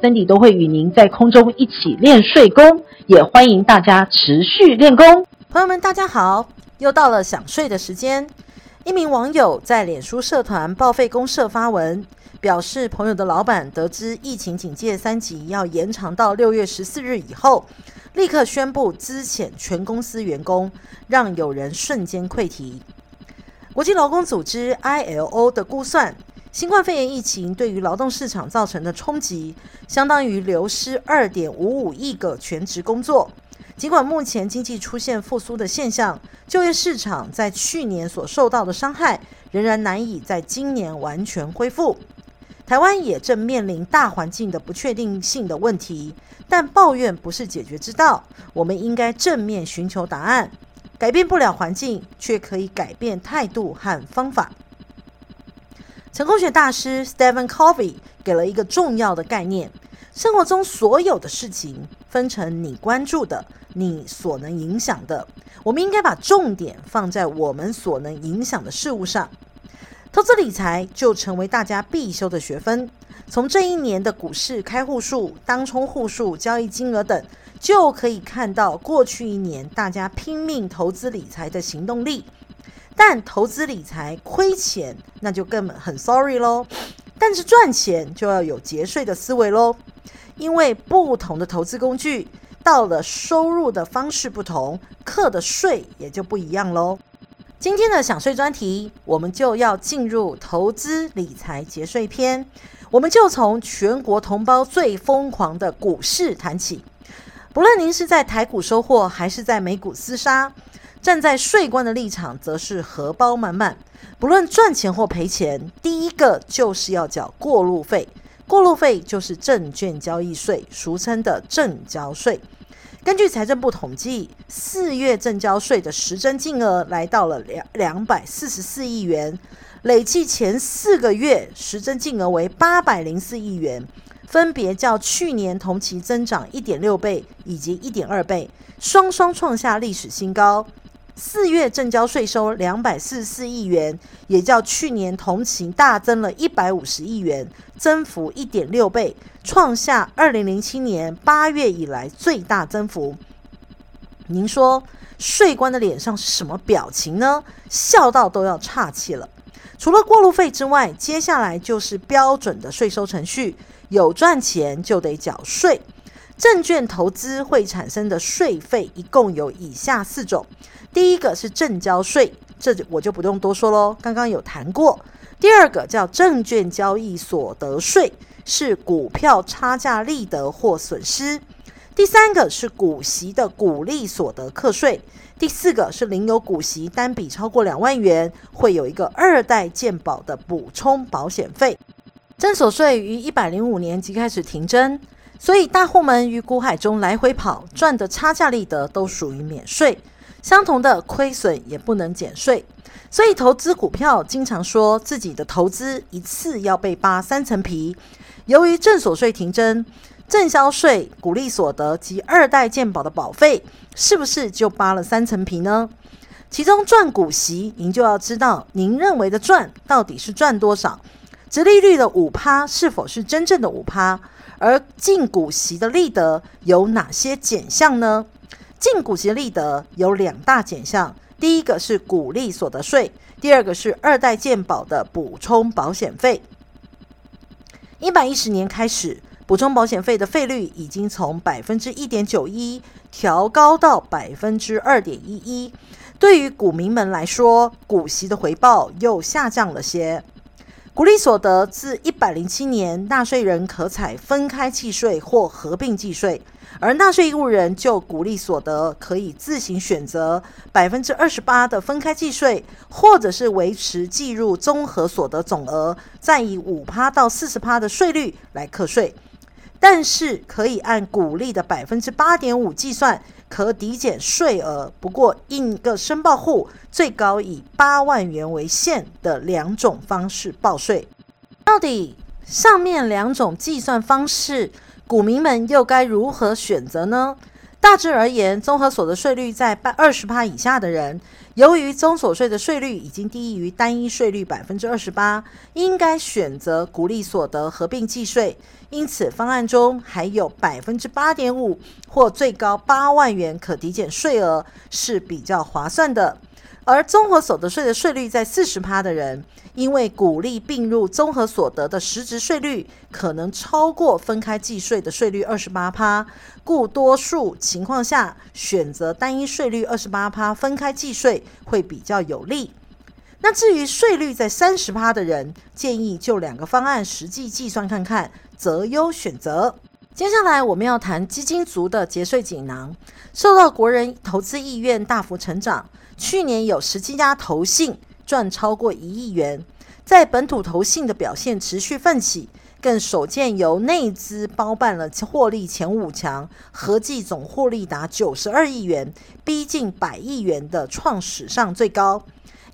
森迪都会与您在空中一起练睡功，也欢迎大家持续练功。朋友们，大家好，又到了想睡的时间。一名网友在脸书社团报废公社发文，表示朋友的老板得知疫情警戒三级要延长到六月十四日以后。立刻宣布资遣全公司员工，让有人瞬间溃堤。国际劳工组织 ILO 的估算，新冠肺炎疫情对于劳动市场造成的冲击，相当于流失二点五五亿个全职工作。尽管目前经济出现复苏的现象，就业市场在去年所受到的伤害，仍然难以在今年完全恢复。台湾也正面临大环境的不确定性的问题，但抱怨不是解决之道。我们应该正面寻求答案，改变不了环境，却可以改变态度和方法。成功学大师 Stephen Covey 给了一个重要的概念：生活中所有的事情分成你关注的、你所能影响的。我们应该把重点放在我们所能影响的事物上。投资理财就成为大家必修的学分。从这一年的股市开户数、当冲户数、交易金额等，就可以看到过去一年大家拼命投资理财的行动力。但投资理财亏钱，那就根本很 sorry 喽。但是赚钱就要有节税的思维喽，因为不同的投资工具，到了收入的方式不同，课的税也就不一样喽。今天的想税专题，我们就要进入投资理财节税篇。我们就从全国同胞最疯狂的股市谈起。不论您是在台股收获，还是在美股厮杀，站在税官的立场，则是荷包满满。不论赚钱或赔钱，第一个就是要缴过路费。过路费就是证券交易税，俗称的证交税。根据财政部统计，四月证交税的实征金额来到了两两百四十四亿元，累计前四个月实征金额为八百零四亿元，分别较去年同期增长一点六倍以及一点二倍，双双创下历史新高。四月正交税收两百四十四亿元，也较去年同期大增了一百五十亿元，增幅一点六倍，创下二零零七年八月以来最大增幅。您说税官的脸上是什么表情呢？笑到都要岔气了。除了过路费之外，接下来就是标准的税收程序，有赚钱就得缴税。证券投资会产生的税费一共有以下四种。第一个是证交税，这我就不用多说喽，刚刚有谈过。第二个叫证券交易所得税，是股票差价利得或损失。第三个是股息的股利所得课税。第四个是领有股息单笔超过两万元，会有一个二代健保的补充保险费。证所税于一百零五年即开始停征，所以大户们于股海中来回跑，赚的差价利得都属于免税。相同的亏损也不能减税，所以投资股票经常说自己的投资一次要被扒三层皮。由于正所税停征，正销税、股利所得及二代健保的保费，是不是就扒了三层皮呢？其中赚股息，您就要知道您认为的赚到底是赚多少？殖利率的五趴是否是真正的五趴？而净股息的利得有哪些减项呢？净股息利得有两大减项，第一个是股利所得税，第二个是二代健保的补充保险费。一百一十年开始，补充保险费的费率已经从百分之一点九一调高到百分之二点一一，对于股民们来说，股息的回报又下降了些。鼓励所得自一百零七年，纳税人可采分开计税或合并计税，而纳税义务人就鼓励所得可以自行选择百分之二十八的分开计税，或者是维持计入综合所得总额，再以五趴到四十趴的税率来课税。但是可以按股利的百分之八点五计算可抵减税额。不过，一个申报户最高以八万元为限的两种方式报税。到底上面两种计算方式，股民们又该如何选择呢？大致而言，综合所得税率在百二十帕以下的人，由于综所税的税率已经低于单一税率百分之二十八，应该选择鼓励所得合并计税。因此，方案中还有百分之八点五或最高八万元可抵减税额是比较划算的。而综合所得税的税率在四十趴的人，因为股利并入综合所得的实质税率可能超过分开计税的税率二十八趴，故多数情况下选择单一税率二十八趴分开计税会比较有利。那至于税率在三十趴的人，建议就两个方案实际计算看看，择优选择。接下来我们要谈基金族的节税锦囊，受到国人投资意愿大幅成长。去年有十七家投信赚超过一亿元，在本土投信的表现持续奋起，更首见由内资包办了获利前五强，合计总获利达九十二亿元，逼近百亿元的创史上最高。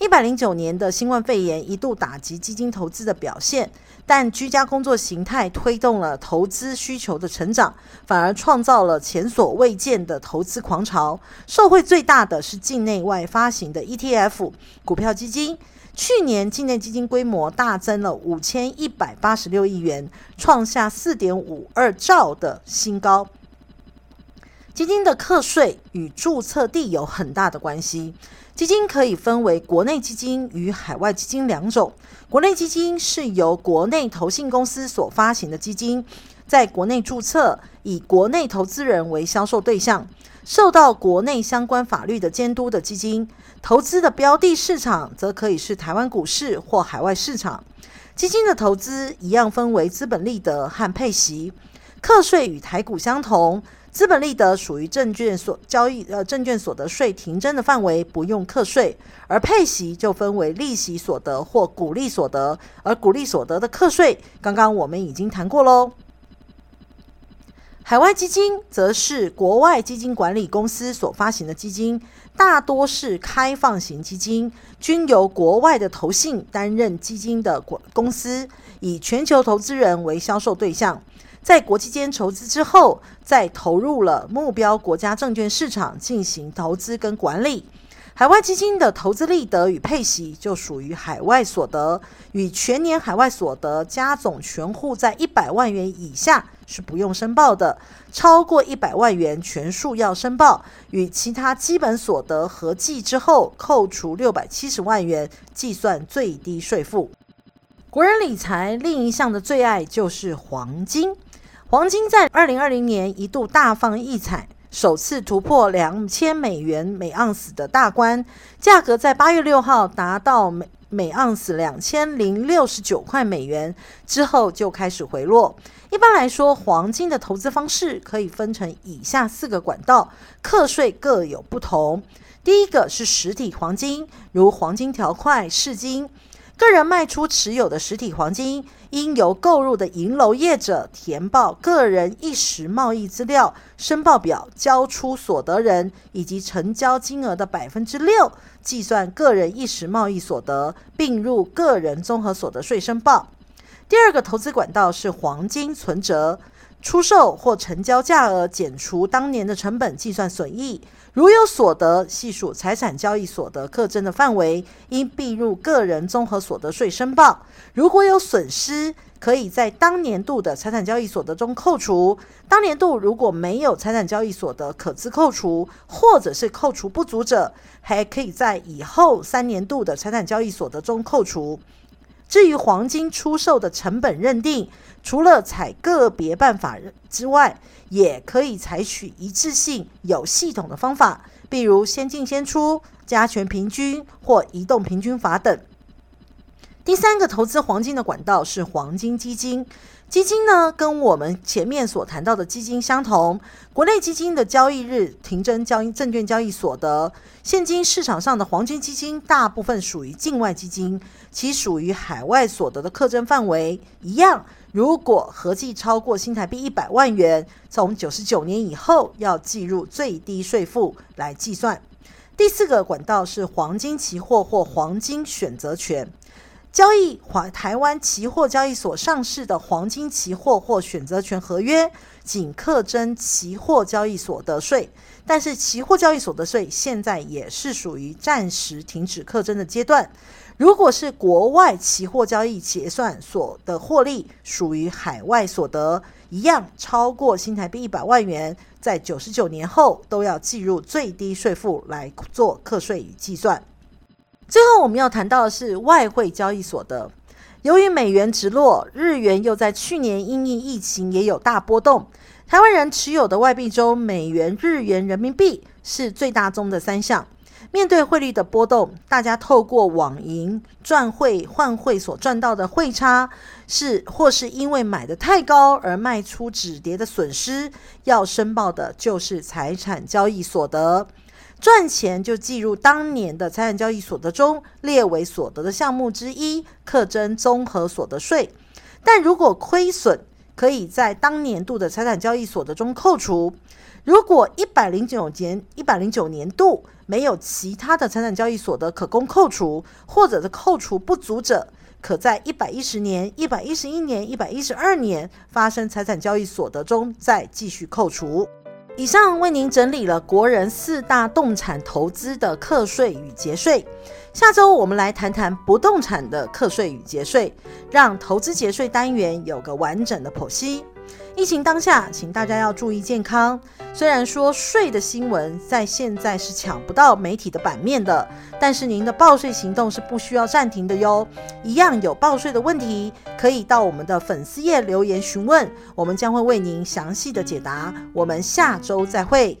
一百零九年的新冠肺炎一度打击基金投资的表现，但居家工作形态推动了投资需求的成长，反而创造了前所未见的投资狂潮。受惠最大的是境内外发行的 ETF 股票基金，去年境内基金规模大增了五千一百八十六亿元，创下四点五二兆的新高。基金的课税与注册地有很大的关系。基金可以分为国内基金与海外基金两种。国内基金是由国内投信公司所发行的基金，在国内注册，以国内投资人为销售对象，受到国内相关法律的监督的基金。投资的标的市场则可以是台湾股市或海外市场。基金的投资一样分为资本利得和配息，课税与台股相同。资本利得属于证券所交易呃证券所得税停征的范围，不用课税；而配息就分为利息所得或股利所得，而股利所得的课税，刚刚我们已经谈过喽。海外基金则是国外基金管理公司所发行的基金，大多是开放型基金，均由国外的投信担任基金的公司，以全球投资人为销售对象。在国际间筹资之后，再投入了目标国家证券市场进行投资跟管理。海外基金的投资利得与配息就属于海外所得，与全年海外所得加总全户在一百万元以下是不用申报的，超过一百万元全数要申报，与其他基本所得合计之后扣除六百七十万元，计算最低税负。国人理财另一项的最爱就是黄金。黄金在二零二零年一度大放异彩，首次突破两千美元每盎司的大关，价格在八月六号达到每每盎司两千零六十九块美元之后就开始回落。一般来说，黄金的投资方式可以分成以下四个管道，课税各有不同。第一个是实体黄金，如黄金条块、饰金。个人卖出持有的实体黄金，应由购入的银楼业者填报个人一时贸易资料申报表，交出所得人以及成交金额的百分之六，计算个人一时贸易所得，并入个人综合所得税申报。第二个投资管道是黄金存折。出售或成交价额减除当年的成本，计算损益。如有所得，系属财产交易所得课征的范围，应并入个人综合所得税申报。如果有损失，可以在当年度的财产交易所得中扣除。当年度如果没有财产交易所得可自扣除，或者是扣除不足者，还可以在以后三年度的财产交易所得中扣除。至于黄金出售的成本认定，除了采个别办法之外，也可以采取一致性、有系统的方法，比如先进先出、加权平均或移动平均法等。第三个投资黄金的管道是黄金基金。基金呢，跟我们前面所谈到的基金相同，国内基金的交易日停征交易证券交易所得。现今市场上的黄金基金大部分属于境外基金，其属于海外所得的课征范围一样。如果合计超过新台币一百万元，从九十九年以后要计入最低税负来计算。第四个管道是黄金期货或黄金选择权，交易华台湾期货交易所上市的黄金期货或选择权合约，仅课征期货交易所得税，但是期货交易所得税现在也是属于暂时停止课征的阶段。如果是国外期货交易结算所得获利，属于海外所得。一样超过新台币一百万元，在九十九年后都要计入最低税负来做课税与计算。最后我们要谈到的是外汇交易所得，由于美元直落，日元又在去年因应疫情也有大波动。台湾人持有的外币中，美元、日元、人民币是最大宗的三项。面对汇率的波动，大家透过网银赚汇换汇所赚到的汇差，是或是因为买得太高而卖出止跌的损失，要申报的就是财产交易所得。赚钱就计入当年的财产交易所得中，列为所得的项目之一，课征综合所得税。但如果亏损，可以在当年度的财产交易所得中扣除。如果一百零九年一百零九年度没有其他的财产交易所得可供扣除，或者是扣除不足者，可在一百一十年、一百一十一年、一百一十二年发生财产交易所得中再继续扣除。以上为您整理了国人四大动产投资的课税与节税。下周我们来谈谈不动产的课税与节税，让投资节税单元有个完整的剖析。疫情当下，请大家要注意健康。虽然说税的新闻在现在是抢不到媒体的版面的，但是您的报税行动是不需要暂停的哟。一样有报税的问题，可以到我们的粉丝页留言询问，我们将会为您详细的解答。我们下周再会。